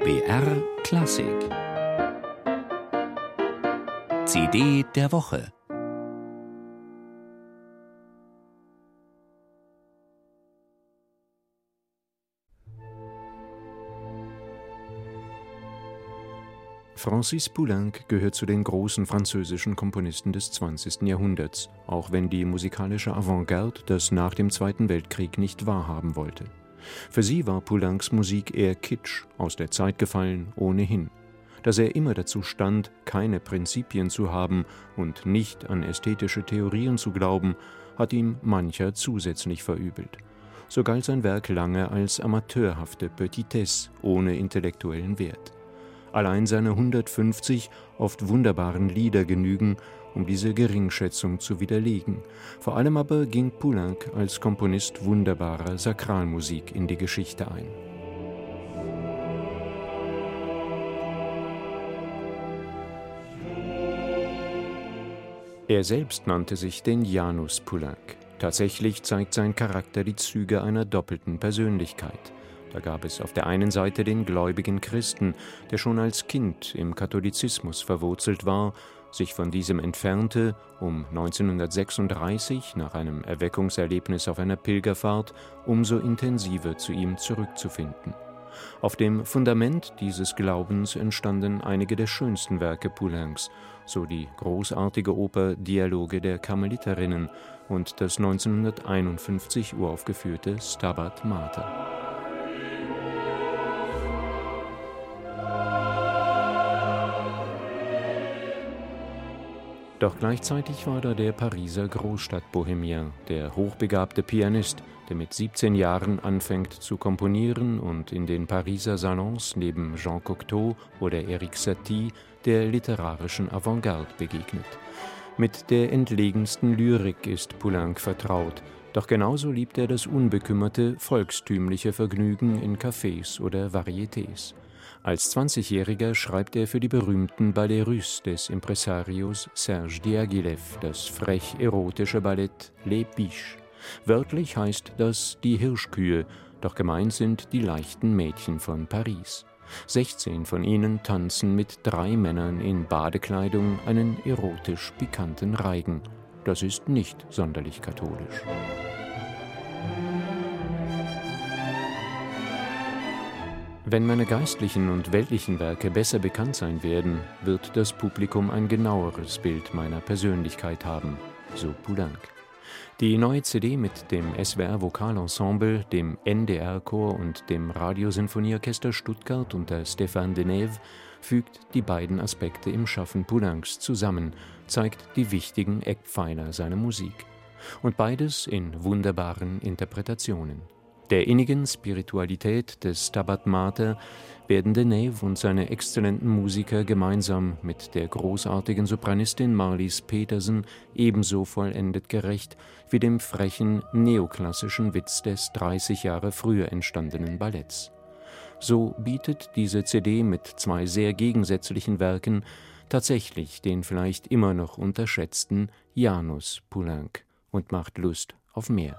BR Klassik CD der Woche Francis Poulenc gehört zu den großen französischen Komponisten des 20. Jahrhunderts, auch wenn die musikalische Avantgarde das nach dem Zweiten Weltkrieg nicht wahrhaben wollte. Für sie war Poulencs Musik eher Kitsch, aus der Zeit gefallen, ohnehin. Dass er immer dazu stand, keine Prinzipien zu haben und nicht an ästhetische Theorien zu glauben, hat ihm mancher zusätzlich verübelt. So galt sein Werk lange als amateurhafte Petitesse ohne intellektuellen Wert. Allein seine 150 oft wunderbaren Lieder genügen, um diese Geringschätzung zu widerlegen. Vor allem aber ging Poulenc als Komponist wunderbarer Sakralmusik in die Geschichte ein. Er selbst nannte sich den Janus Poulenc. Tatsächlich zeigt sein Charakter die Züge einer doppelten Persönlichkeit. Da gab es auf der einen Seite den gläubigen Christen, der schon als Kind im Katholizismus verwurzelt war, sich von diesem entfernte, um 1936 nach einem Erweckungserlebnis auf einer Pilgerfahrt umso intensiver zu ihm zurückzufinden. Auf dem Fundament dieses Glaubens entstanden einige der schönsten Werke Poulencs, so die großartige Oper Dialoge der Karmeliterinnen und das 1951 uraufgeführte Stabat Mater. Doch gleichzeitig war da der Pariser Großstadtbohemien, der hochbegabte Pianist, der mit 17 Jahren anfängt zu komponieren und in den Pariser Salons neben Jean Cocteau oder Eric Satie der literarischen Avantgarde begegnet. Mit der entlegensten Lyrik ist Poulenc vertraut, doch genauso liebt er das unbekümmerte, volkstümliche Vergnügen in Cafés oder Varietés. Als 20-Jähriger schreibt er für die berühmten Ballets Russes des Impresarios Serge Diaghilev das frech-erotische Ballett Les Biches. Wörtlich heißt das die Hirschkühe, doch gemeint sind die leichten Mädchen von Paris. 16 von ihnen tanzen mit drei Männern in Badekleidung einen erotisch pikanten Reigen. Das ist nicht sonderlich katholisch. Wenn meine geistlichen und weltlichen Werke besser bekannt sein werden, wird das Publikum ein genaueres Bild meiner Persönlichkeit haben, so Poulenc. Die neue CD mit dem SWR Vokalensemble, dem NDR Chor und dem Radiosinfonieorchester Stuttgart unter Stéphane Denève fügt die beiden Aspekte im Schaffen Poulencs zusammen, zeigt die wichtigen Eckpfeiler seiner Musik. Und beides in wunderbaren Interpretationen. Der innigen Spiritualität des Stabat Mater werden Deneuve und seine exzellenten Musiker gemeinsam mit der großartigen Sopranistin Marlies Petersen ebenso vollendet gerecht wie dem frechen neoklassischen Witz des 30 Jahre früher entstandenen Balletts. So bietet diese CD mit zwei sehr gegensätzlichen Werken tatsächlich den vielleicht immer noch unterschätzten Janus Poulenc und macht Lust auf mehr.